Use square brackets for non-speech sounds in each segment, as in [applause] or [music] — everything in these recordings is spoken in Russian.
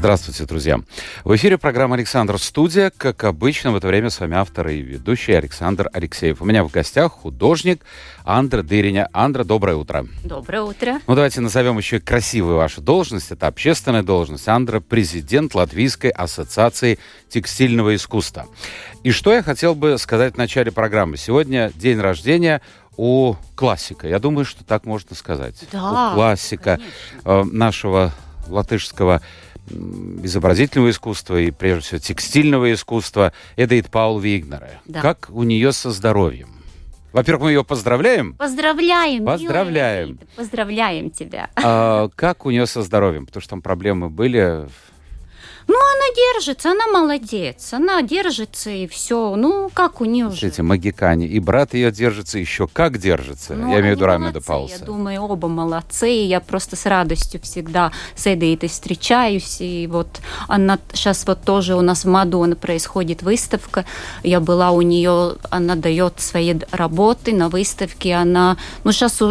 Здравствуйте, друзья. В эфире программа «Александр Студия». Как обычно, в это время с вами автор и ведущий Александр Алексеев. У меня в гостях художник Андра Дыриня. Андра, доброе утро. Доброе утро. Ну, давайте назовем еще красивую вашу должность. Это общественная должность. Андра – президент Латвийской ассоциации текстильного искусства. И что я хотел бы сказать в начале программы. Сегодня день рождения у классика. Я думаю, что так можно сказать. Да, у классика конечно. э, нашего латышского изобразительного искусства и, прежде всего, текстильного искусства Эдейт Паул Вигнера. Да. Как у нее со здоровьем? Во-первых, мы ее поздравляем. Поздравляем. Поздравляем. милая Поздравляем тебя. А как у нее со здоровьем? Потому что там проблемы были. Ну, она держится, она молодец. Она держится и все. Ну, как у нее же. Эти магикане. И брат ее держится еще как держится. Ну, я имею в виду молодцы, Пауса. Я думаю, оба молодцы. Я просто с радостью всегда с Эдейтой встречаюсь. И вот она сейчас вот тоже у нас в Мадоне происходит выставка. Я была у нее, она дает свои работы на выставке. Она, ну сейчас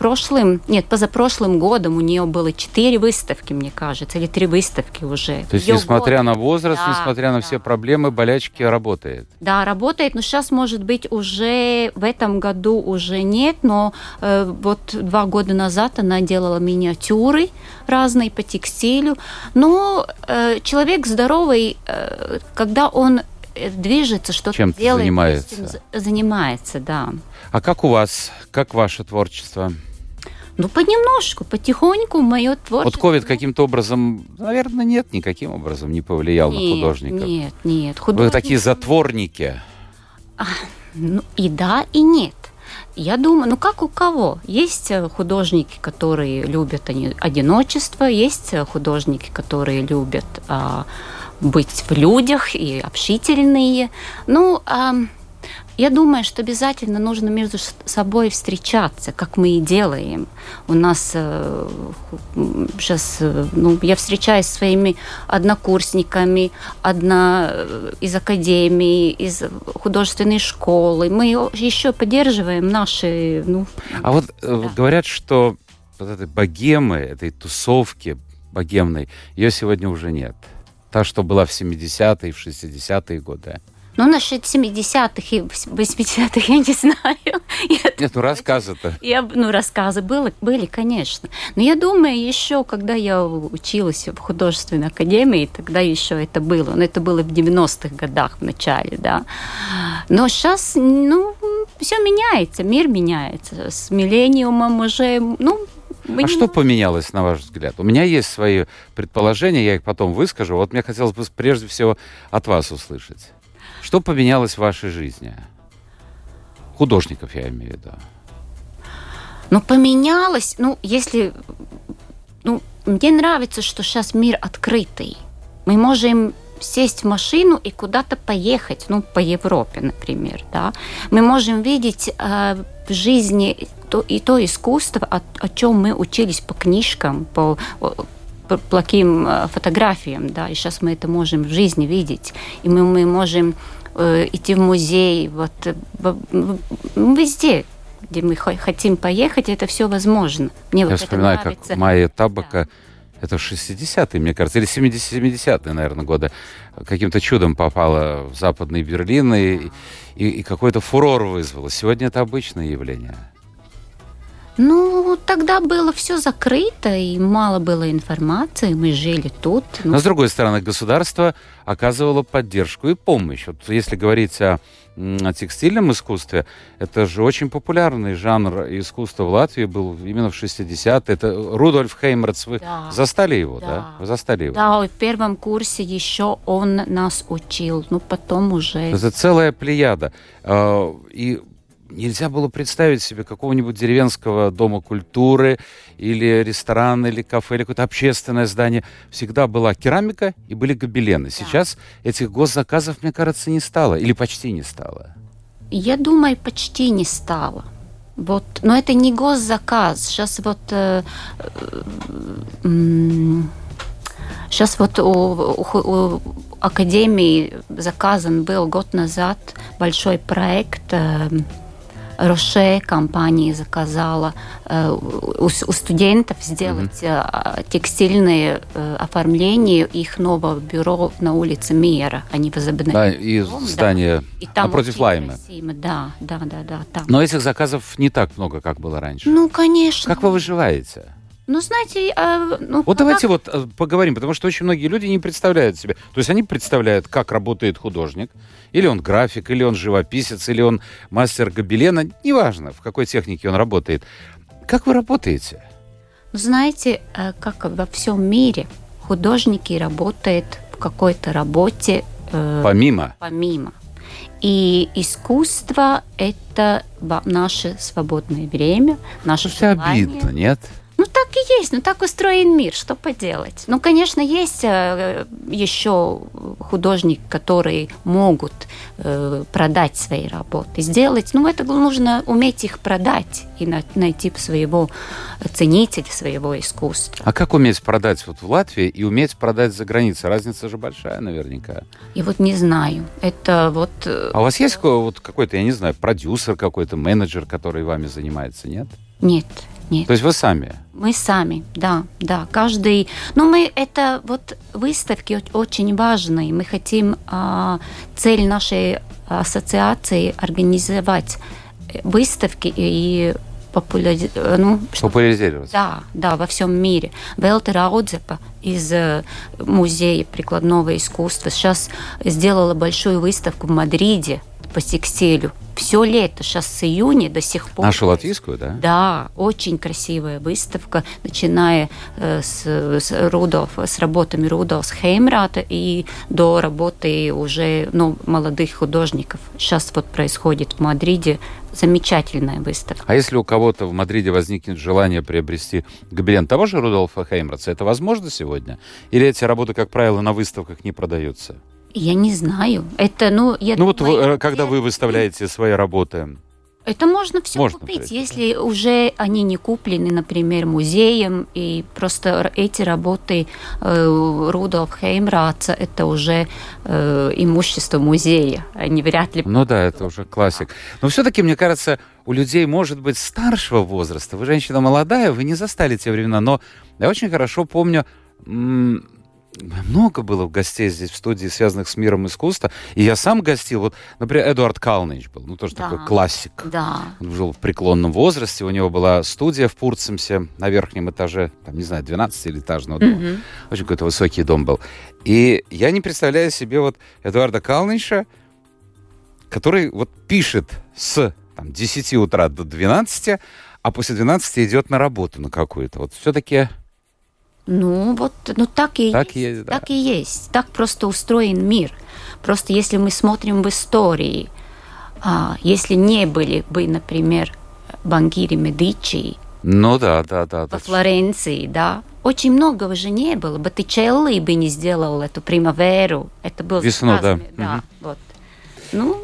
прошлым, нет, позапрошлым годом у нее было четыре выставки, мне кажется, или три выставки уже. То есть, Её несмотря год. на возраст, Да, несмотря на да. все проблемы, болячки работает. Да, работает, но сейчас, может быть, уже в этом году уже нет, но э, вот два года назад она делала миниатюры разные по текстилю. Но э, человек здоровый, э, когда он э, движется, что-то Чем-то делает, занимается. занимается, да. А как у вас? Как ваше творчество? Ну, понемножку, потихоньку мое Вот творчество... ковид каким-то образом, наверное, нет, никаким образом не повлиял на Нет, художников. Нет, нет. Вы художник- такие затворники. Ну, и да, и нет. Я думаю, ну как у кого? Есть э, художники, которые любят они, одиночество, есть э, художники, которые любят а, быть в людях и общительные. Ну, ам, я думаю, что обязательно нужно между с- собой встречаться, как мы и делаем. У нас сейчас, ну, я встречаюсь со своими однокурсниками, одна э, из академии, из художественной школы. Мы еще поддерживаем наши, ну, А вот э, Да. говорят, что вот этой богемы, этой тусовки богемной, ее сегодня уже нет. Та, что была в 70-е, в 60-е годы. Ну, насчет 70-х и 80-х [laughs] я не знаю. Нет, ну рассказы-то. Я, ну, рассказы были, были, конечно. Но я думаю, еще, когда я училась в художественной академии, тогда еще это было. Но это было в 90-х годах в начале, да. Но сейчас, ну, все меняется, мир меняется. С миллениумом уже, ну, мы А что поменялось, на ваш взгляд? У меня есть свои предположения, я их потом выскажу. Вот мне хотелось бы прежде всего от вас услышать. Что поменялось в вашей жизни? Художников я имею в виду. Ну, поменялось, ну, если... Ну, мне нравится, что сейчас мир открытый. Мы можем сесть в машину и куда-то поехать, ну, по Европе, например, да. Мы можем видеть э, в жизни то, и то искусство, о, о чем мы учились по книжкам, по, плохим э, фотографиям, да, и сейчас мы это можем в жизни видеть. И мы, мы можем э, идти в музей, вот, э, везде, где мы хо- хотим поехать, это все возможно. Мне Я вот это вспоминаю, как нравится. Майя Табака, это 60-е, мне кажется, или 70-70-е, наверное, годы, каким-то чудом попала в Западный Берлин и, и, и какой-то фурор вызвала. Сегодня это обычное явление. Ну, тогда было все закрыто, и мало было информации, мы жили тут. Ну, Но, с другой стороны, государство оказывало поддержку и помощь. Вот если говорить о, о текстильном искусстве, это же очень популярный жанр искусства в Латвии был именно в 60-е. Это Рудольф Хеймерц. Вы Да. застали его, да? Да. Вы застали его? Да, в первом курсе еще он нас учил, ну, потом уже... Это целая плеяда. А, И нельзя было представить себе какого-нибудь деревенского дома культуры или ресторана, или кафе, или какое-то общественное здание. Всегда была керамика и были гобелены. Сейчас этих госзаказов, мне кажется, не стало. Или почти не стало. Я думаю, почти не стало. Вот, но это не госзаказ. Сейчас вот э, э, сейчас вот у, у, у Академии заказан был год назад большой проект э, Роше компании заказала э, у, у студентов сделать mm-hmm. текстильные э, оформления их нового бюро на улице Мира. Они возобновили. Да, и дом, здание да. и там напротив Лайма. Да, да, да, да. Там. Но этих заказов не так много, как было раньше. Ну, конечно. Как вы выживаете? Ну, знаете... Э, ну, вот давайте вот э, поговорим, потому что очень многие люди не представляют себе. То есть они представляют, как работает художник. Или он график, или он живописец, или он мастер гобелена. Неважно, в какой технике он работает. Как вы работаете? Ну, знаете, э, как во всем мире художники работают в какой-то работе... Э, помимо? Помимо. И искусство – это наше свободное время, наше желание. обидно, нет? Так и есть, ну, так устроен мир, что поделать. Ну, конечно, есть э, еще художники, которые могут э, продать свои работы, сделать, ну, это нужно уметь их продать и на, найти своего ценителя, своего искусства. А как уметь продать вот в Латвии и уметь продать за границей? Разница же большая наверняка. И вот не знаю, это вот... Э, а у вас есть вот какой-то, я не знаю, продюсер какой-то, менеджер, который вами занимается, нет? Нет, нет. То есть вы сами? Мы сами, да, да. Каждый... Но ну, мы... Это вот выставки очень важные. Мы хотим... А, цель нашей ассоциации организовать выставки и популяри... ну, популяризировать. Да, да, во всем мире. Велта Раудзепа из э, Музея прикладного искусства сейчас сделала большую выставку в Мадриде по текстилю все лето, сейчас с июня до сих пор. Нашу латвийскую, да? Да, очень красивая выставка, начиная э, с, с Рудolf, с работами Рудolфа Хеймрата и до работы уже ну, молодых художников. Сейчас вот происходит в Мадриде замечательная выставка. А если у кого-то в Мадриде возникнет желание приобрести гобелен того же Рудolфа Хеймраца, это возможно сегодня? Или эти работы, как правило, на выставках не продаются? Я не знаю. Это, ну, я Ну думаю, вот вы, когда вы выставляете свои работы, это можно все можно купить, пройти. если уже они не куплены, например, музеем, и просто эти работы э, Рудolf Хеймраца это уже э, имущество музея, они вряд ли... Ну да, это уже классик. Но все-таки, мне кажется, у людей, может быть, старшего возраста, вы женщина молодая, вы не застали те времена, но я очень хорошо помню много было гостей здесь в студии, связанных с миром искусства. И я сам гостил. Вот, например, Эдуард Калнич был, ну, тоже да. такой классик. Да. Он жил в преклонном возрасте, у него была студия в Пурцемсе на верхнем этаже, там, не знаю, 12-этажного дома. Mm-hmm. Очень какой-то высокий дом был. И я не представляю себе вот Эдуарда Калнича, который вот пишет с там, 10 утра до 12, а после 12 идет на работу на какую-то. Вот все-таки ну, вот, ну так и так есть. есть да. Так и есть. Так просто устроен мир. Просто если мы смотрим в истории, а, если не были бы, например, банкиры Медичи, ну да, да, да. Во Флоренции, да. Очень много уже не было. Боттичелли бы не сделал эту примаверу. Это был Весну, да. Да, угу. вот. Ну,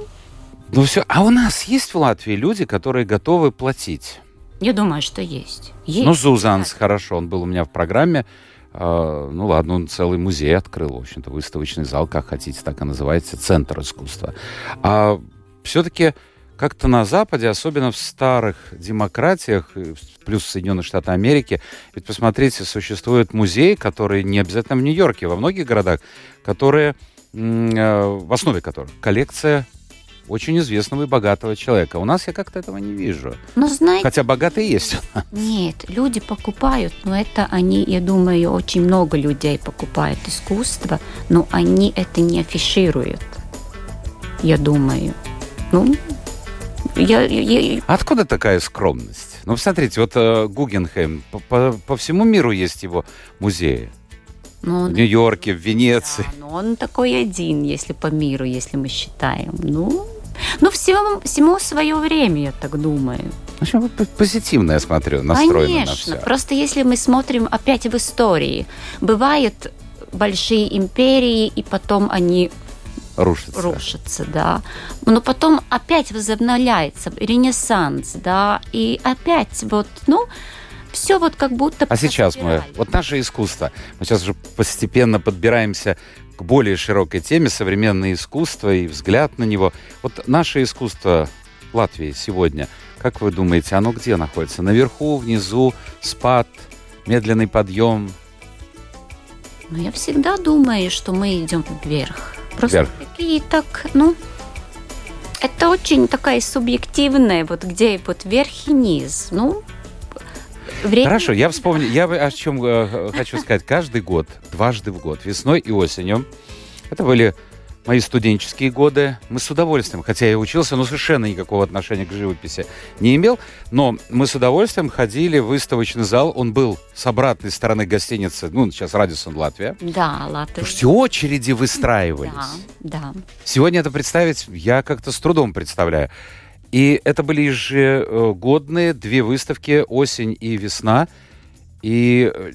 ну все. А у нас есть в Латвии люди, которые готовы платить? Я думаю, что есть. есть. Ну, Зузанс, хорошо, он был у меня в программе. Uh, ну ладно, он целый музей открыл, в общем-то, выставочный зал, как хотите, так и называется, центр искусства. А все-таки как-то на Западе, особенно в старых демократиях, плюс Соединенных Штатах Америки, ведь посмотрите, существуют музеи, которые не обязательно в Нью-Йорке, во многих городах, которые, э, в основе которых коллекция очень известного и богатого человека. У нас я как-то этого не вижу. Но знаете, Хотя богатые есть. Нет, люди покупают, но это они, я думаю, очень много людей покупают искусство, но они это не афишируют. Я думаю. Ну, я, я... Откуда такая скромность? Ну, посмотрите, вот э, Гугенхейм, по, по, по всему миру есть его музеи. Ну, в Нью-Йорке, в Венеции. Да, но он такой один, если по миру, если мы считаем. Ну, ну, всему, всему свое время, я так думаю. Общем, позитивно я смотрю, настроена Конечно. на все. Просто если мы смотрим опять в истории, бывают большие империи, и потом они рушится. Рушится, да. Но потом опять возобновляется ренессанс, да, и опять вот, ну, все вот как будто... А сейчас мы, вот наше искусство, мы сейчас уже постепенно подбираемся к более широкой теме современное искусство и взгляд на него. Вот наше искусство Латвии сегодня, как вы думаете, оно где находится? Наверху, внизу, спад, медленный подъем? Ну, я всегда думаю, что мы идем вверх. Просто Вверх. такие так, ну, это очень такая субъективная, вот где вот верх и низ. Ну, время... Хорошо, я вспомнил, я о чем э, хочу сказать. Каждый год, дважды в год, весной и осенью, это были мои студенческие годы. Мы с удовольствием, хотя я учился, но совершенно никакого отношения к живописи не имел, но мы с удовольствием ходили в выставочный зал. Он был с обратной стороны гостиницы, ну, сейчас Радисон Латвия. Да, Латвия. Слушайте, очереди выстраивались. Да, да. Сегодня это представить я как-то с трудом представляю. И это были ежегодные две выставки «Осень» и «Весна». И э,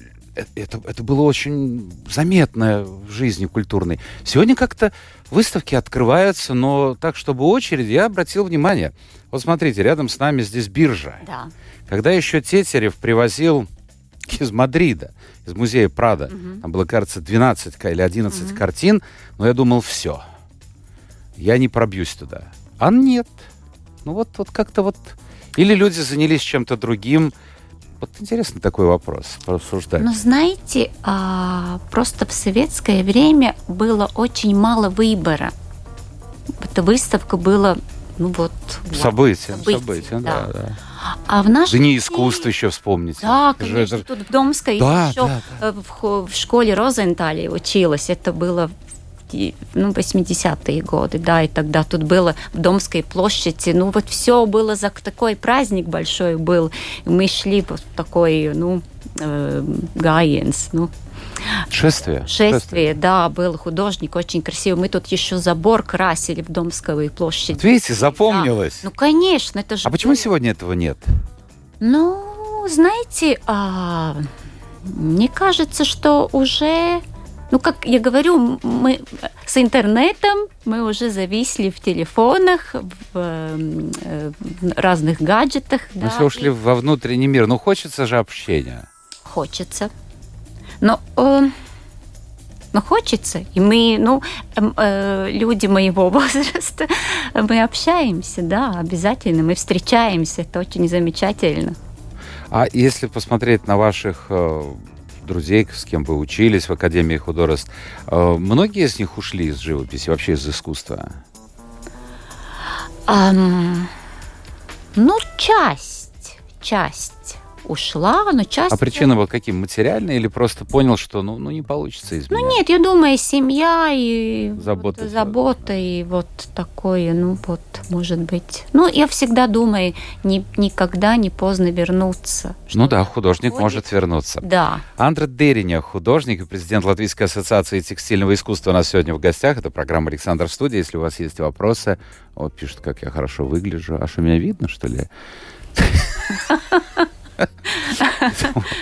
это, это было очень заметно в жизни культурной. Сегодня как-то выставки открываются, но так, чтобы очередь, я обратил внимание. Вот смотрите, рядом с нами здесь биржа. Да. Когда еще Тетерев привозил из Мадрида, из музея Прада, Мгм. там было, кажется, 12 ка- или 11 Мгм. картин, но я думал, все, я не пробьюсь туда. А нет. Ну вот, вот как-то вот... Или люди занялись чем-то другим. Вот интересный такой вопрос, порассуждать. Но знаете, а, просто в советское время было очень мало выбора. Эта выставка была, ну вот... вау, События, событие, события, да, да. да. А в нашем Дни искусства еще вспомните. Да, конечно, это- тут в Домской Да, еще да, э, В, школе Розентале училась. Это было ну, 80-е годы, да, и тогда тут было в Домской площади, ну, вот все было за такой праздник большой был. Мы шли вот в такой, ну, э, ну, Шествие. шествие, да, был художник очень красивый. Мы тут еще забор красили в Домской площади. Вот видите, запомнилось. Ну, конечно, это же... а почему сегодня этого нет? Ну, знаете, а, мне кажется, что уже, ну, как я говорю, мы с интернетом мы уже зависли в телефонах, в э, в разных гаджетах. Мы да, все ушли и во внутренний мир. Ну, хочется же общения. Хочется. Но, э, но хочется. И мы, ну, эм, э, люди моего [laughs] возраста, мы общаемся, да, обязательно. Мы встречаемся. Это очень замечательно. А если посмотреть на ваших э, друзей, с кем вы учились в Академии художеств, э, многие из них ушли из живописи, вообще из искусства? Ам, ну, часть, часть ушла, но часть... А причина вот каким? Материальная или просто понял, что ну, ну не получится изменить? Ну нет, я думаю, семья и Забота вот, забота и вот такое, ну вот, может быть. Ну, я всегда думаю, ни- никогда не поздно вернуться. Ну да, художник Ходит. может вернуться. Да. Андре Дериня, художник и президент Латвийской ассоциации текстильного искусства у нас сегодня в гостях. Это программа «Александр Студия». Если у вас есть вопросы... Вот пишут, как я хорошо выгляжу. А что, меня видно, что ли? [laughs]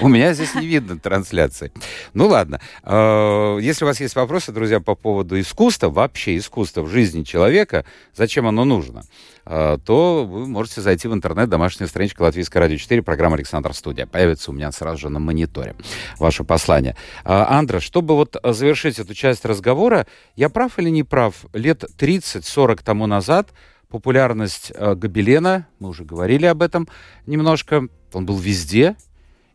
У меня здесь не видно трансляции. Ну ладно. Э, Если у вас есть вопросы, друзья, по поводу искусства, вообще искусства в жизни человека, зачем оно нужно, э, то вы можете зайти в интернет, домашняя страничка Латвийской радио 4, программа «Александр Студия». Появится у меня сразу же на мониторе ваше послание. Э, Андра, чтобы вот завершить эту часть разговора, я прав или не прав? Лет 30-40 тому назад популярность э, Гобелена, мы уже говорили об этом немножко, он был везде,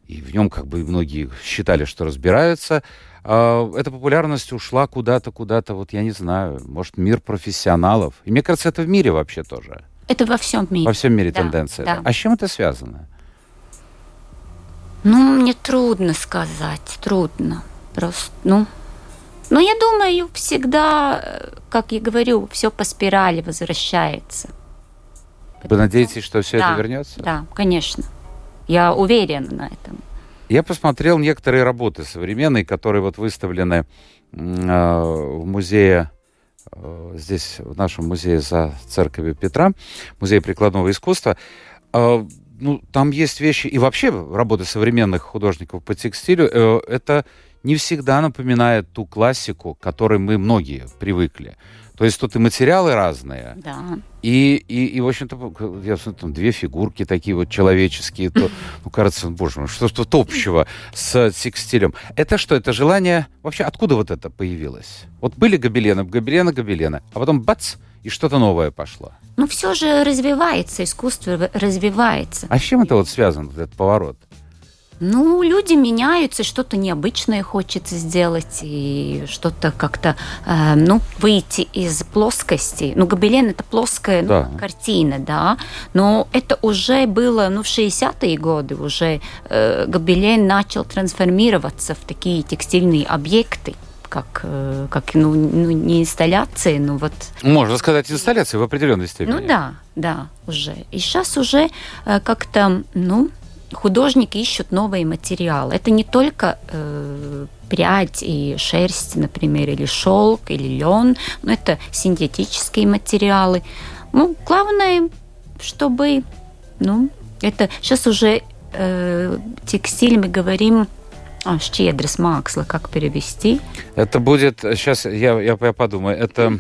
и в нем как бы многие считали, что разбираются. А, Эта популярность ушла куда-то, куда-то, вот я не знаю, может, мир профессионалов. И мне кажется, это в мире вообще тоже. Это во всем мире. Во всем мире Да, тенденция. да. А с чем это связано? Ну, мне трудно сказать, трудно. Просто, ну... Но я думаю, всегда, э, как я говорю, все по спирали возвращается. Вы надеетесь, что все Да, это вернется? Да, конечно. Я уверена на этом. Я посмотрел некоторые работы современные, которые вот выставлены э, в музее, э, здесь, в нашем музее за церковью Петра, музее прикладного искусства. Э, Ну, там есть вещи, и вообще работы современных художников по текстилю, э, это не всегда напоминает ту классику, к которой мы многие привыкли. То есть тут и материалы разные. Да. И, и, и в общем-то, я смотрю, там две фигурки такие вот человеческие. То, [laughs] ну, кажется, боже мой, что то общего с текстилем. Это что, это желание... Вообще, откуда вот это появилось? Вот были гобелены, гобелены, гобелены, а потом бац, и что-то новое пошло. Ну, все же развивается, искусство развивается. А с чем это вот связано, этот поворот? Ну, люди меняются, что-то необычное хочется сделать, и что-то как-то, э, ну, выйти из плоскости. Ну, гобелен – это плоская ну, Да. картина, да, но это уже было, ну, в 60-е годы уже э, гобелен начал трансформироваться в такие текстильные объекты, как, э, как ну, ну, не инсталляции, но вот Можно сказать, инсталляция в определенной степени. ну да, да, уже. И сейчас уже э, как-то, ну, художники ищут новые материалы. Это не только э, прядь и шерсть, например, или шелк, или лен, но это синтетические материалы. Ну, главное, чтобы, ну, это сейчас уже э, текстиль, мы говорим, а, щедрос максла, как перевести? Это будет, сейчас я, я, я подумаю, это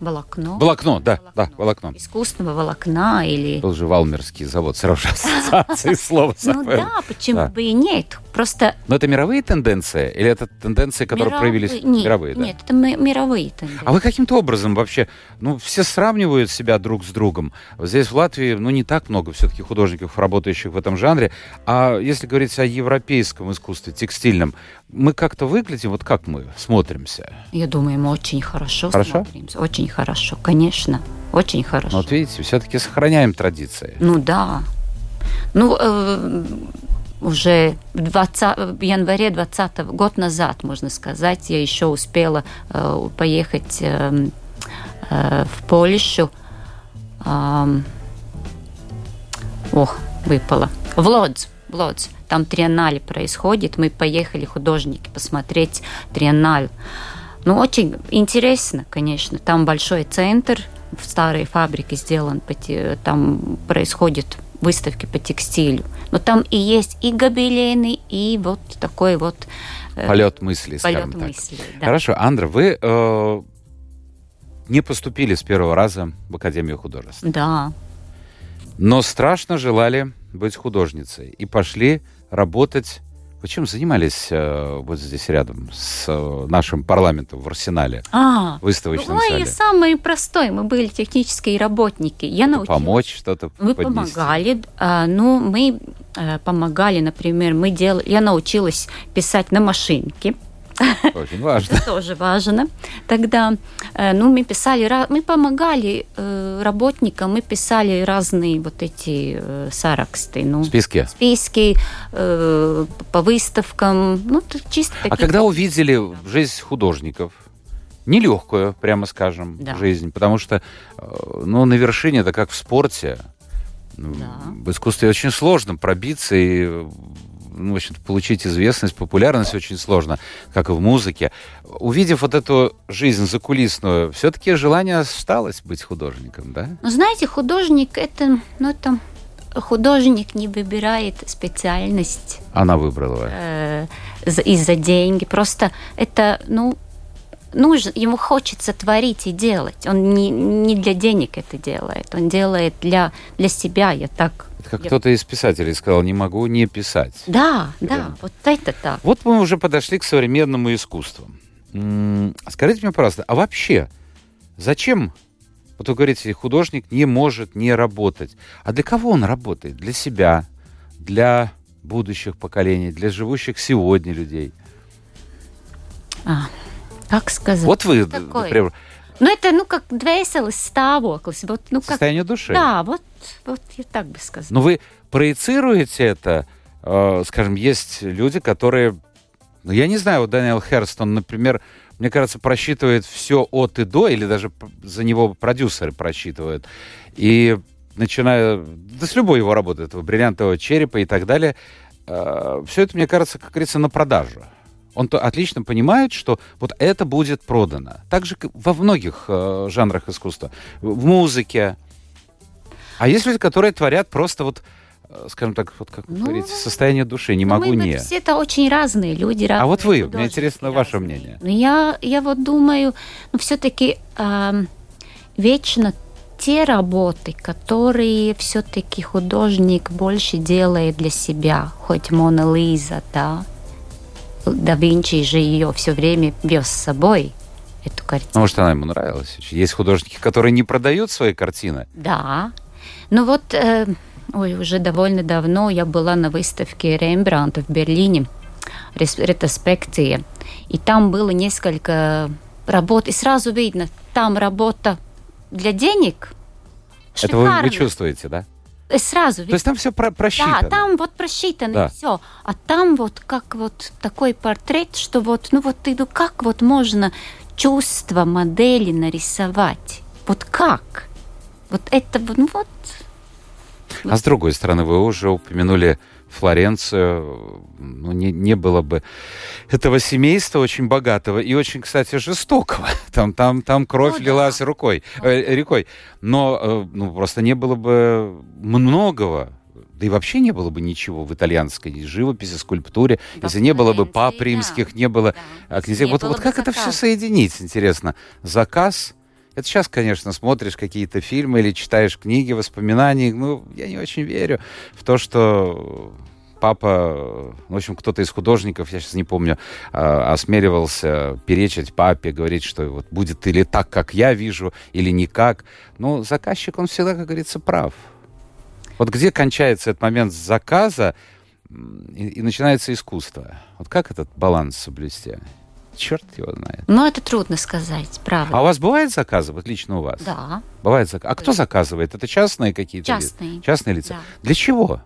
Волокно. волокно, да, да, волокно. Искусственного волокна или Был же Валмерский завод, сразу же ассоциации слова. Ну да, почему бы и нет? Просто Но это мировые тенденции? Или это тенденции, которые мировые- проявились нет, мировые? да? Нет, это ми- мировые тенденции. А вы каким-то образом вообще, ну, все сравнивают себя друг с другом. Здесь в Латвии, ну, не так много все-таки художников, работающих в этом жанре. А если говорить о европейском искусстве, текстильном, мы как-то выглядим, вот как мы смотримся? Я думаю, мы очень хорошо, Хорошо? смотримся. Очень хорошо, конечно. Очень хорошо. Ну, вот видите, все-таки сохраняем традиции. Ну да. Ну, э, уже в, 20 в январе 20 год назад, можно сказать, я еще успела э, поехать э, э, в Польшу. Ам, ох, выпало. В Лодз. В Лодз. Там триеннале происходит. Мы поехали, художники, посмотреть триенналь. Ну, очень интересно, конечно. Там большой центр, в старой фабрике сделан, там происходят выставки по текстилю. Но там и есть и гобелены, и вот такой вот э, Полет мысли, полет так. мысли. да. Хорошо, Андра, вы э, не поступили с первого раза в Академию художеств, Да. но страшно желали быть художницей и пошли работать. Вы чем занимались э, вот здесь рядом с э, нашим парламентом в Арсенале, А, выставочном ой, зале? самый простой. Мы были технические работники. Я научилась. Помочь что-то Мы поднести? помогали. а, ну, мы э, помогали, например, мы делали. Я научилась писать на машинке. [laughs] Очень важно. Это тоже важно. Тогда, э, ну, мы писали, мы помогали э, работникам, мы писали разные вот эти э, сараксты, ну, списки э, по выставкам, ну, чисто А когда увидели жизнь художников, нелегкую, прямо скажем, Да. жизнь, потому что, ну, на вершине это как в спорте. Ну, Да. В искусстве очень сложно пробиться и ну, в общем получить известность, популярность очень сложно, как и в музыке. Увидев вот эту жизнь закулисную, все-таки желание осталось быть художником, да? Ну, знаете, художник это, ну, это художник не выбирает специальность Она выбрала. э, за- из-за деньги. Просто это, ну, нужно, ему хочется творить и делать. Он не, не для денег это делает, он делает для, для себя. Я так... Это как я- кто-то из писателей сказал, не могу не писать. Да, Да. да, вот это так. Вот мы уже подошли к современному искусству. Скажите мне, пожалуйста, а вообще зачем, вот вы говорите, художник не может не работать. А для кого он работает? Для себя, для будущих поколений, для живущих сегодня людей. А, как сказать? Вот вы, такое. например, Ну, это, ну, как dvēseles stāvoklis. Вот, ну, как... состояние души. Да, вот, вот я так бы сказала. Но вы проецируете это, э, скажем, есть люди, которые, ну, я не знаю, вот Даниэл Херстон, например, мне кажется, просчитывает все от и до, или даже за него продюсеры просчитывают. И начиная, да с любой его работы, этого бриллиантового черепа и так далее, все это, мне кажется, как говорится, на продажу. Он то отлично понимает, что вот это будет продано. Так же во многих э, жанрах искусства. В музыке, а есть люди, которые творят просто вот э, скажем так, вот как Ну, говорите, состояние души, не могу мы не. все это очень разные люди. Разные А вот вы, мне интересно ваше разные. мнение. Ну, я, я вот думаю, ну, все-таки вечно те работы, которые все-таки художник больше делает для себя, хоть Мона Лиза, да, да Винчи же ее все время вез с собой, эту картину. Ну, может, она ему нравилась. Есть художники, которые не продают свои картины. Да. Ну вот, э, ой, уже довольно давно я была на выставке Рембрандта в Берлине, ретроспекция, и там было несколько работ, и сразу видно, там работа для денег. Это вы, вы шикарно. чувствуете, да? И сразу То есть там все про просчитано. Да, там вот просчитано Да. все. А там вот как вот такой портрет, что вот, ну вот ты, ну как вот можно чувство модели нарисовать? Вот как? Вот это, ну вот, А с другой стороны, вы уже упомянули Флоренцию. Ну, не, не было бы этого семейства очень богатого и очень, кстати, жестокого. [laughs] Там, там, там кровь Ну да. лилась рукой, э, рекой. Но э, ну, просто не было бы многого. Да и вообще не было бы ничего в итальянской живописи, скульптуре, Во если не было бы пап да. римких, не было да. а князей. Не Вот, было вот как это все соединить, интересно? Заказ. Это сейчас, конечно, смотришь какие-то фильмы или читаешь книги, воспоминания. Ну, я не очень верю в то, что папа, в общем, кто-то из художников, я сейчас не помню, а, осмеливался перечить папе, говорить, что вот будет или так, как я вижу, или никак. Ну, заказчик, он всегда, как говорится, прав. Вот где кончается этот момент заказа и, и начинается искусство? Вот как этот баланс соблюсти? Черт его знает. Ну, это трудно сказать, правда. А у вас бывают заказы, вот лично у вас? Да, Бывает заказ. А кто заказывает? Это частные какие-то? частные. Частные лица? Да. Для чего?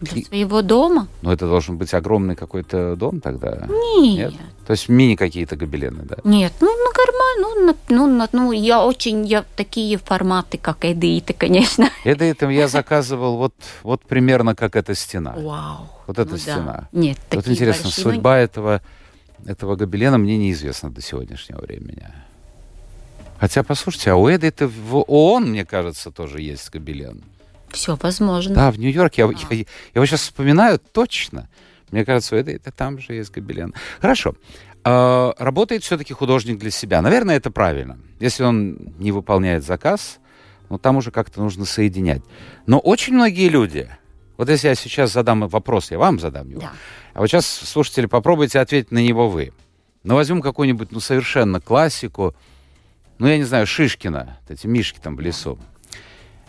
Для своего дома? Ну, это должен быть огромный какой-то дом тогда. Нет. То есть мини какие-то гобелены, да? Нет, ну, ну нормально, ну, ну, ну, я очень, я такие форматы, как Эдиты, конечно. Это я заказывал вот, вот примерно как эта стена. Вау. Вот эта Ну да. стена. Нет, Вот интересно, большие, судьба этого, этого гобелена мне неизвестна до сегодняшнего времени. Хотя, послушайте, а у Эды это в ООН, мне кажется, тоже есть гобелен. Все возможно. Да, в Нью-Йорке. Я, А. я, я его сейчас вспоминаю точно. Мне кажется, у Эды это там же есть гобелен. Хорошо. А, работает все-таки художник для себя. Наверное, это правильно. Если он не выполняет заказ, ну, там уже как-то нужно соединять. Но очень многие люди... Вот если я сейчас задам вопрос, я вам задам его. Да. А вот сейчас, слушатели, попробуйте ответить на него вы. Ну, возьмем какую-нибудь, ну, совершенно классику. Ну, я не знаю, Шишкина, вот эти мишки там в лесу.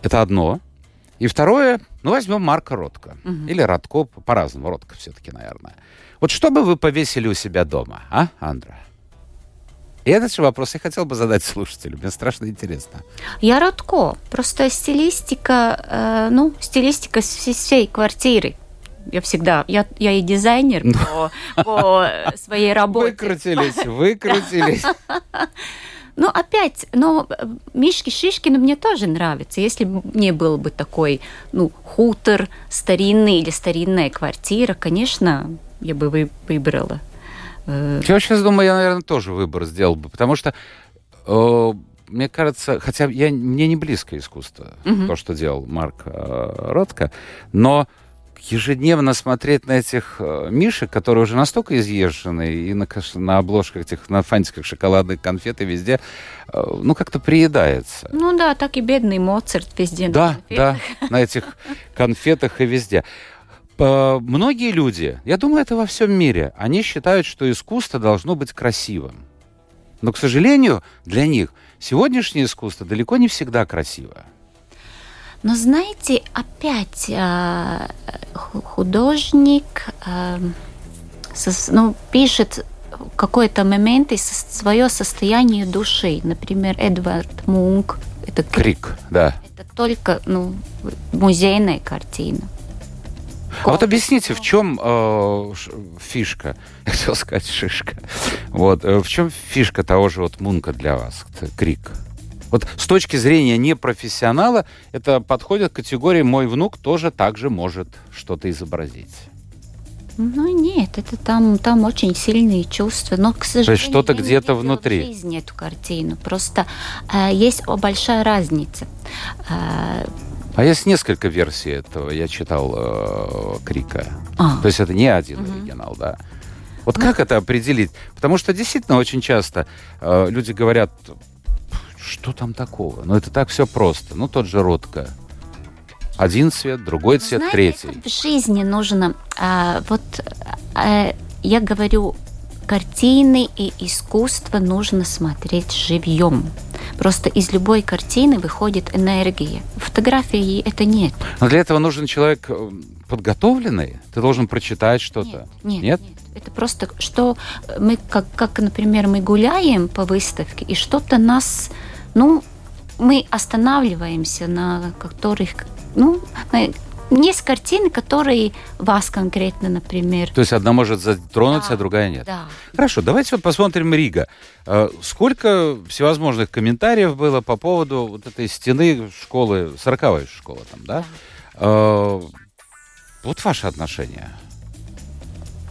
Это одно. И второе, ну, возьмем Марка Ротко. Мгм. Или Ротко, по-разному, Ротко все-таки, наверное. Вот что бы вы повесили у себя дома, а, Андра? И этот же вопрос я хотел бы задать слушателю. Мне страшно интересно. Я Ротко. Просто стилистика, э, ну, стилистика всей, всей квартиры. Я всегда, я, я и дизайнер по, по своей работе. Выкрутились, выкрутились. [laughs] Ну, опять, но э, Мишки Шишкину мне тоже нравится. Если бы мне был бы такой, ну, хутор старинный или старинная квартира, конечно, я бы вы- выбрала. Э, Я сейчас думаю, я, наверное, тоже выбор сделал бы, потому что э, мне кажется, хотя я, мне не близко искусство, Мгм. то, что делал Марк э, Ротко, но ежедневно смотреть на этих э, мишек, которые уже настолько изъезжены, и на, на обложках этих, на фантиках шоколадных конфет и везде, э, ну, как-то приедается. Ну да, так и бедный Моцарт везде. на Да, конфетах. да, на этих конфетах и везде. По- Многие люди, я думаю, это во всем мире, они считают, что искусство должно быть красивым. Но, к сожалению, для них сегодняшнее искусство далеко не всегда красиво. Но знаете, опять э, ху- художник э, сос- ну, пишет в какой-то момент из свое состояние души. Например, Эдвард Мунк. Это, кри- Крик, да. это только ну, музейная картина. А вот объясните, в чем э, фишка? [laughs] Я хотел сказать шишка. Вот, э, в чем фишка того же вот Мунка для вас, крик? Вот с точки зрения непрофессионала, это подходит к категории «мой внук тоже так же может что-то изобразить». Ну нет, это там, там очень сильные чувства. Но, к сожалению, что-то я не где-то видела в внутри. жизни эту картину. Просто э, есть большая разница. Э, А есть несколько версий этого. Я читал э, Крика. А. То есть это не один оригинал, да. Вот как это определить? Потому что действительно очень часто э, люди говорят, что там такого? Ну это так все просто. Ну тот же Ротко. Один цвет, другой цвет, Знаете, третий. в жизни нужно... а, вот а, я говорю, картины и искусство нужно смотреть живьем. Просто из любой картины выходит энергия. Фотографии это нет. Но для этого нужен человек э, подготовленный. Ты должен прочитать что-то. Нет, Нет? нет. Это просто что мы, как, как, например, мы гуляем по выставке, и что-то нас, ну, мы останавливаемся на которых, ну, на- есть картины, которые вас конкретно, например. То есть одна может затронуть, Да, а другая нет. Да. Хорошо, давайте вот посмотрим Рига. Э, Сколько всевозможных комментариев было по поводу вот этой стены школы, 40 школа там, да? Э, Вот ваши отношения.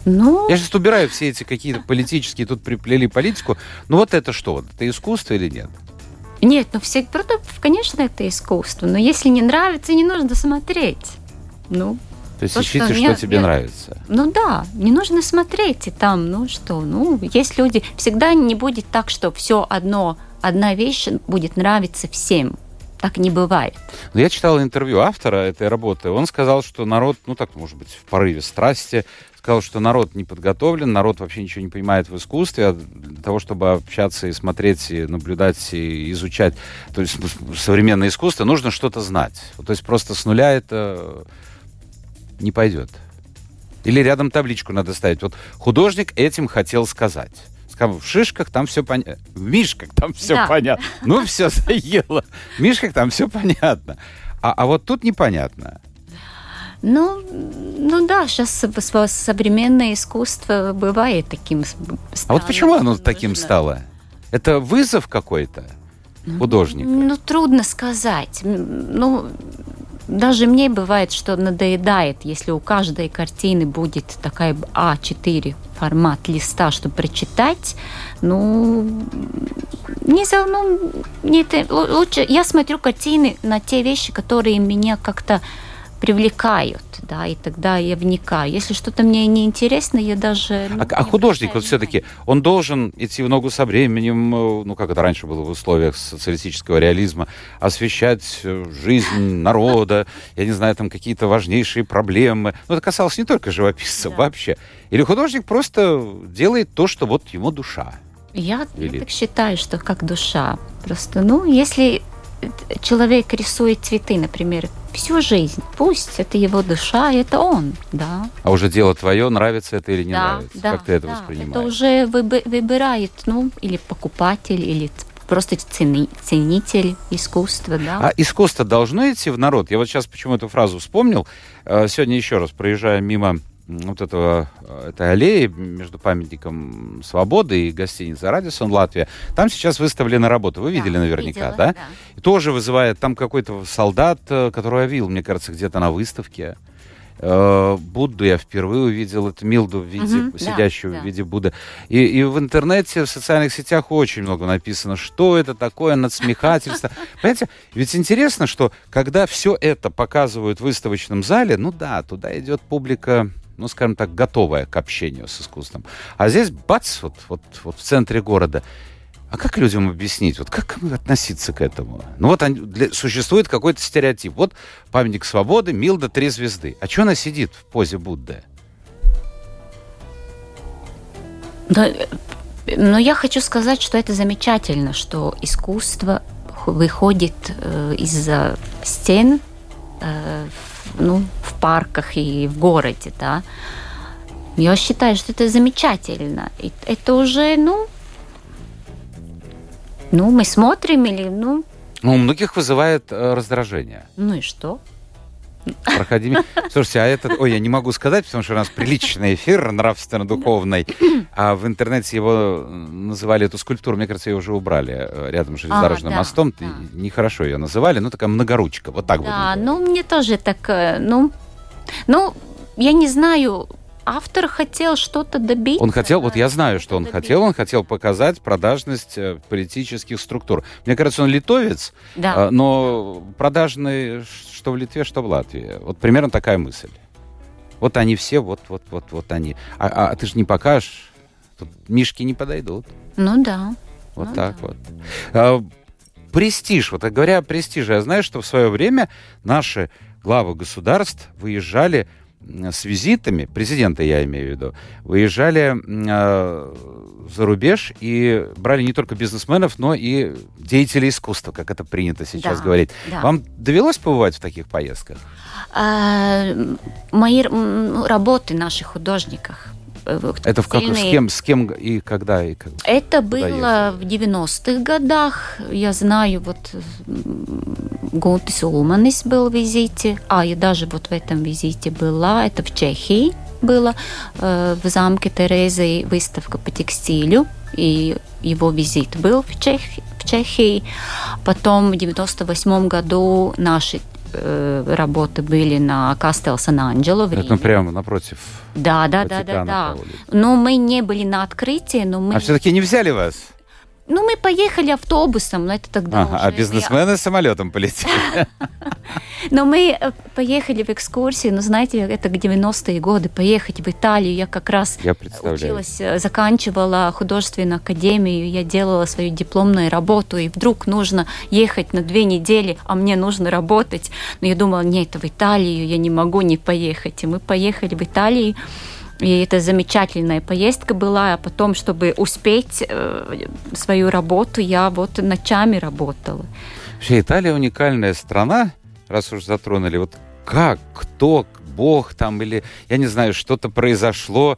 Ну, Я сейчас убираю все эти какие-то политические, тут приплели политику. Ну вот это что? Это искусство или нет? нет, ну все, правда, конечно, это искусство, но если не нравится, не нужно смотреть. Ну, То есть То, ищите, что что, тебе я- нравится. Ну да, не нужно смотреть и там, ну что, ну есть люди, всегда не будет так, что все одно, одна вещь будет нравиться всем. Так не бывает. Но я читал интервью автора этой работы. Он сказал, что народ, ну так, может быть, в порыве страсти, сказал, что народ не подготовлен, народ вообще ничего не понимает в искусстве, а для того, чтобы общаться и смотреть, и наблюдать, и изучать то есть, ну, современное искусство, нужно что-то знать. То есть просто с нуля это не пойдет. Или рядом табличку надо ставить. Вот художник этим хотел сказать. Сказал, в шишках там все понятно. В мишках там все Да. понятно. Ну, все [laughs] заело. В мишках там все понятно. А, а вот тут непонятно. Ну, ну да, сейчас современное искусство бывает таким. с- А вот почему оно нужно- таким стало? Это вызов какой-то художника? Ну, трудно сказать. Ну, даже мне бывает, что надоедает, если у каждой картины будет такая А4 формат листа, чтобы прочитать. Ну, не за, ну, не лучше я смотрю картины на те вещи, которые меня как-то привлекают, да, и тогда я вникаю. Если что-то мне не интересно, я даже... ну, А, а художник вот все-таки, он должен идти в ногу со временем, э, ну, как это раньше было в условиях социалистического реализма, освещать э, жизнь народа, я не знаю, там какие-то важнейшие проблемы. Ну, это касалось не только живописцев Да. вообще. Или художник просто делает то, что вот ему душа. Я, я так считаю, что как душа. Просто, ну, если человек рисует цветы, например, всю жизнь, пусть это его душа, это он, да. А уже дело твое, нравится это или не да, нравится. да, как ты это да. воспринимаешь? Это уже выбирает, ну, или покупатель, или просто цени- ценитель искусства, да. А искусство должно идти в народ? Я вот сейчас почему эту фразу вспомнил. Э, Сегодня еще раз, проезжая мимо вот этого, э, этой аллеи между памятником Свободы и гостиницей Радисон Латвия, там сейчас выставлена работа. Вы Да, видели наверняка, видела, да? И тоже вызывает там какой-то солдат, э, которого я видел, мне кажется, где-то на выставке. Э, Будду я впервые увидел, это Милду в виде, да, сидящую да. в виде Будды. И, и в интернете, в социальных сетях очень много написано, что это такое, надсмехательство. [laughs] Понимаете, ведь интересно, что когда все это показывают в выставочном зале, ну да, туда идет публика, ну, скажем так, готовая к общению с искусством. А здесь, бац, вот, вот, вот в центре города. А как людям объяснить, вот как относиться к этому? Ну вот они- для- существует какой-то стереотип. Вот памятник свободы, Милда, три звезды. А что она сидит в позе Будды? Да, но я хочу сказать, что это замечательно, что искусство выходит э, из-за стен э, ну, в парках и в городе, да. Я считаю, что это замечательно. И это уже, ну, ну, мы смотрим или, ну, Ну, у многих вызывает э, раздражение. ну и что? Проходи. Слушайте, а это... Ой, я не могу сказать, потому что у нас приличный эфир нравственно-духовный. [clears throat] А в интернете его называли, эту скульптуру, мне кажется, ее уже убрали э, рядом с железнодорожным да, мостом. да. Нехорошо ее называли, ну такая многоручка. Вот так Да, вот. ну мне тоже так, э, ну, ну, я не знаю, автор хотел что-то добиться. Он хотел, вот я знаю, что он добиться. хотел, он хотел показать продажность э, политических структур. Мне кажется, он литовец, Да. а, но продажный что в Литве, что в Латвии. Вот примерно такая мысль. Вот они все, вот, вот, вот, вот они. А, а ты же не покажешь, тут мишки не подойдут. Ну да. Вот Ну так да. вот. А, престиж. Вот говоря о престиже, я знаю, что в свое время наши главы государств выезжали с визитами, президента я имею в виду, выезжали а, за рубеж и брали не только бизнесменов, но и деятелей искусства, как это принято сейчас Да, говорить. да. Вам довелось побывать в таких поездках? А, мои м, работы наших художников. Э, Это в как, с кем, с кем и когда? И как? Это было в 90-х годах. Я знаю, вот м, Гунтис Улманис был в визите, а я даже вот в этом визите была, это в Чехии было, э, в замке Терезы выставка по текстилю, и его визит был в, Чех, в Чехии. Потом в 98 году наши э, работы были на Кастел Сан-Анджело в Это Риме. прямо напротив. Да, да, да, да, да. улице. Но мы не были на открытии, но мы А все-таки не взяли вас? Ну, мы поехали автобусом, но это тогда Ага, уже... а бизнесмены самолетом полетели. [laughs] Но мы э, поехали в экскурсию, ну, знаете, это к 90-е годы, поехать в Италию. Я как раз Я училась, э, заканчивала художественную академию, я делала свою дипломную работу, и вдруг нужно ехать на две недели, а мне нужно работать. Но я думала, нет, в Италию я не могу не поехать. И мы поехали в Италию, и это замечательная поездка была, а потом, чтобы успеть э, свою работу, я вот ночами работала. Вообще Италия уникальная страна, раз уж затронули. Вот как, кто, Бог там или, я не знаю, что-то произошло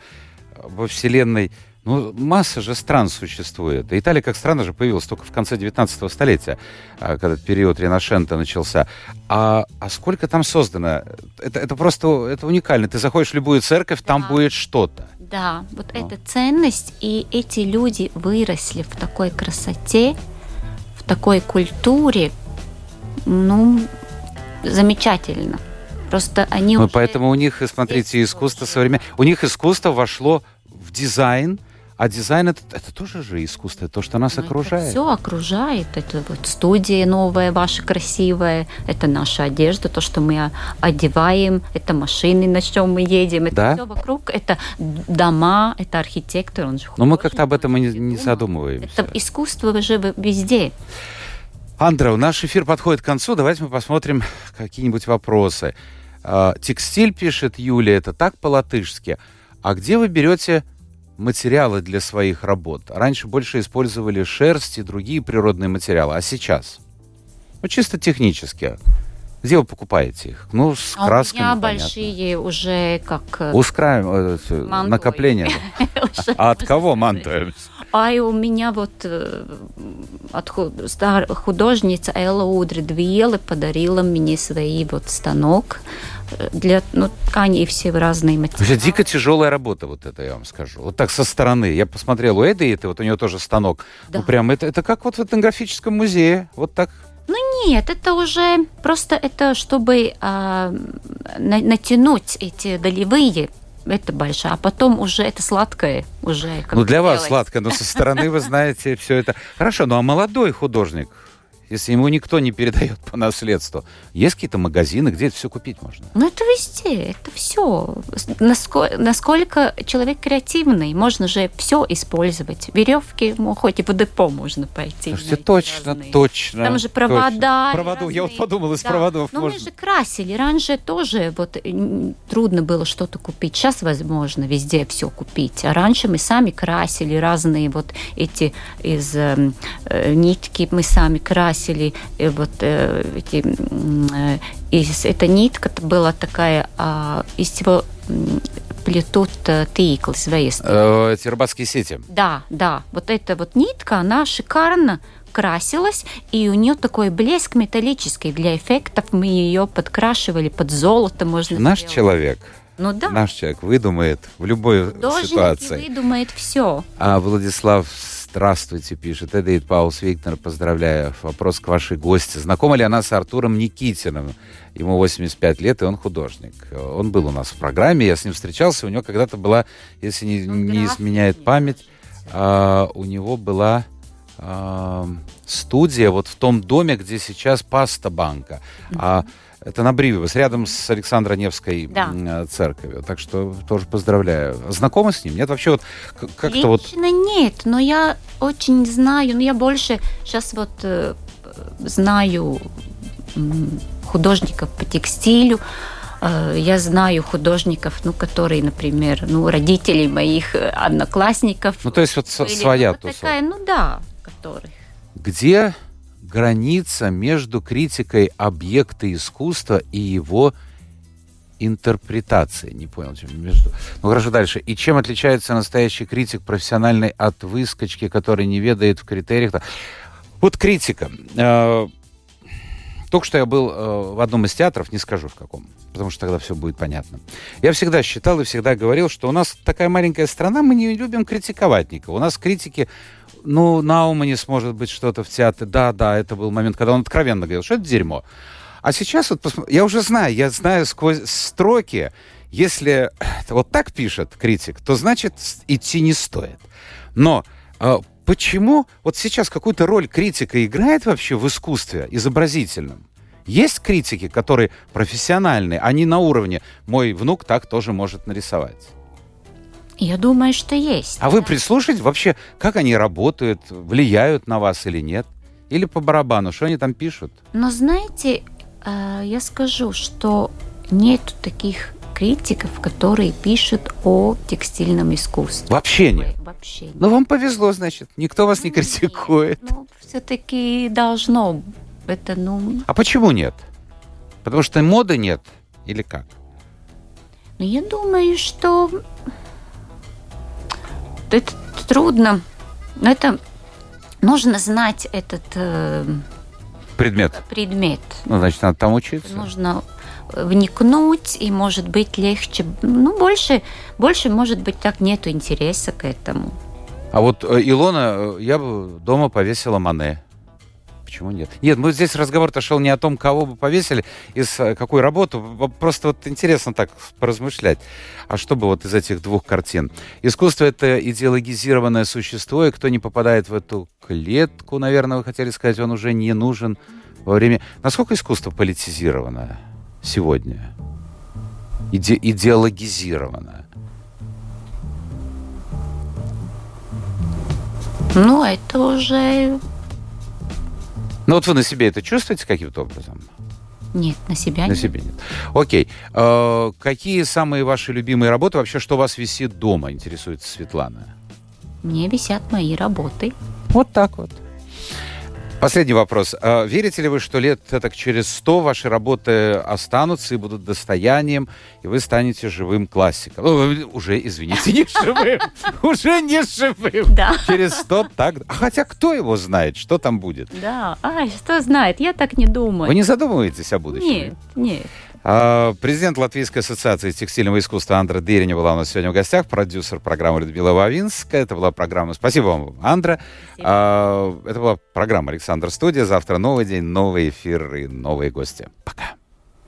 во Вселенной. Ну, масса же стран существует. И Италия как страна же появилась только в конце 19 столетия, а, когда период Ренашента начался. А, а сколько там создано? Это, это просто это уникально. Ты заходишь в любую церковь, там Да. будет что-то. Да, вот Ну. эта ценность, и эти люди выросли в такой красоте, в такой культуре, ну, замечательно. Просто они Ну, уже... поэтому у них, смотрите, искусство современное. У них искусство вошло в дизайн, а дизайн это, это тоже же искусство, то, что нас окружает. Все окружает. Это вот студия новая, ваша красивая. Это наша одежда, то, что мы одеваем. Это машины, на чем мы едем. Это Да? все вокруг. Это дома, это архитектор. Он же Но мы как-то об этом и не, не задумываемся. Это искусство же везде. Андра, наш эфир подходит к концу. Давайте мы посмотрим какие-нибудь вопросы. А, Текстиль, пишет Юлия, это так по-латышски. А где вы берете материалы для своих работ? Раньше больше использовали шерсть и другие природные материалы, а сейчас? Ну, чисто технически. Где вы покупаете их? Ну, с А красками, у меня понятно. большие уже как... э, Ускраем, э, э, накопление. [laughs] А от кого мантуем? А у меня вот от художница Элла Удрид Виелы подарила мне свои вот станок для ну, тканей все разные материалы. Вообще дико тяжелая работа, вот это я вам скажу. Вот так со стороны. Я посмотрел у Эды, это вот у нее тоже станок. Да. Ну прям это, это как вот в этнографическом музее. Вот так. Нет, это уже просто это, чтобы а, на- натянуть эти долевые, это большое, а потом уже это сладкое уже. ну для вас делать. сладко, но со стороны вы [laughs] знаете все это. Хорошо, ну а молодой художник, если ему никто не передает по наследству, есть какие-то магазины, где это все купить можно? Ну, это везде, это все. Насколько, насколько человек креативный, можно же все использовать. Веревки, ну, хоть и в депо можно пойти. Слушайте, найти точно, разные. точно. Там же точно. провода. Проводов, я вот разные. подумал, из Да. проводов Но можно. мы же красили. Раньше тоже вот трудно было что-то купить. Сейчас возможно везде все купить. А раньше мы сами красили разные вот эти из эм, э, нитки мы сами красили. И вот э, эти э, из эта нитка была такая а, из всего м, плетут э, тыкл звезды. Э, эти рыбацкие сети. Да, да. Вот эта вот нитка, она шикарно красилась, и у нее такой блеск металлический. Для эффектов мы ее подкрашивали под золото, можно Наш сделать. человек, Ну да. наш человек выдумает в любой Художник ситуации. выдумает все. А Владислав Здравствуйте, пишет Эдейт Паулс Виктор, поздравляю. Вопрос к вашей гости. Знакома ли она с Артуром Никитиным? Ему 85 лет, и он художник. Он был у нас в программе, я с ним встречался. У него когда-то была, если не, не изменяет память, а, у него была студия вот в том доме, где сейчас паста банка. А это на Бривиус, рядом с Александро Невской Да. м, церковью. Так что тоже поздравляю. Знакомы с ним? Нет, вообще вот как-то вот... Лично нет, но я очень знаю, ну я больше сейчас вот э, знаю художников по текстилю, э, я знаю художников, ну, которые, например, ну, родителей моих э, одноклассников. Ну, то есть вот были, своя ну, вот тусовка. такая, ну да, которых. Где граница между критикой объекта искусства и его интерпретацией? Не понял, чем между... Ну, хорошо, дальше. И чем отличается настоящий критик профессиональный от выскочки, который не ведает в критериях? Вот критика. Только что я был э, в одном из театров, не скажу в каком, потому что тогда все будет понятно. Я всегда считал и всегда говорил, что у нас такая маленькая страна, мы не любим критиковать никого. У нас критики, ну, Науманис, может быть, что-то в театре. Да, да, это был момент, когда он откровенно говорил, что это дерьмо. А сейчас вот посмо- я уже знаю, я знаю сквозь строки, если вот так пишет критик, то значит идти не стоит. Но э, почему вот сейчас какую-то роль критика играет вообще в искусстве изобразительном? Есть критики, которые профессиональные, они на уровне «мой внук так тоже может нарисовать». Я думаю, что есть. А вы да. прислушайтесь вообще, как они работают, влияют на вас или нет? Или по барабану, что они там пишут? Но знаете, э, я скажу, что нет таких критиков, которые пишут о текстильном искусстве. Вообще нет. Вообще нет. Ну, вам повезло, значит. Никто вас не Ну, критикует. нет, Ну, все-таки должно. Это, ну, А почему нет? Потому что моды нет? Или как? ну, я думаю, что это трудно. Но это нужно знать этот э, Предмет. предмет. Ну, значит, надо там учиться. Нужно вникнуть, и может быть легче. Ну, больше, больше, может быть, так нету интереса к этому. А вот э, Илона, э, я бы дома повесила Мане. Почему нет? Нет, ну здесь разговор-то шел не о том, кого бы повесили, из э, какой работы. Просто вот интересно так поразмышлять. А что бы вот из этих двух картин? Искусство — это идеологизированное существо, и кто не попадает в эту клетку, наверное, вы хотели сказать, он уже не нужен во время... Насколько искусство политизировано сегодня? Иде- идеологизировано. Ну, это уже Ну вот вы на себе это чувствуете каким-то образом? нет, на себя На нет. себе нет. Окей. Э, какие самые ваши любимые работы? Вообще, что у вас висит дома, интересуется Светлана? Мне висят мои работы. Вот так вот. Последний вопрос. Э, верите ли вы, что лет так через сто ваши работы останутся и будут достоянием, и вы станете живым классиком? Ну, уже, извините, не живым. [laughs] Уже не живым. Да. Через сто так. А хотя кто его знает, что там будет? Да. Ай, что знает, я так не думаю. Вы не задумываетесь о будущем? Нет, нет. А, Президент Латвийской ассоциации текстильного искусства Андра Дерень была у нас сегодня в гостях, продюсер программы Людмила Вавинская. Это была программа... Спасибо вам, Андра. Спасибо. А, Это была программа «Александр Студия». Завтра новый день, новый эфир и новые гости. Пока.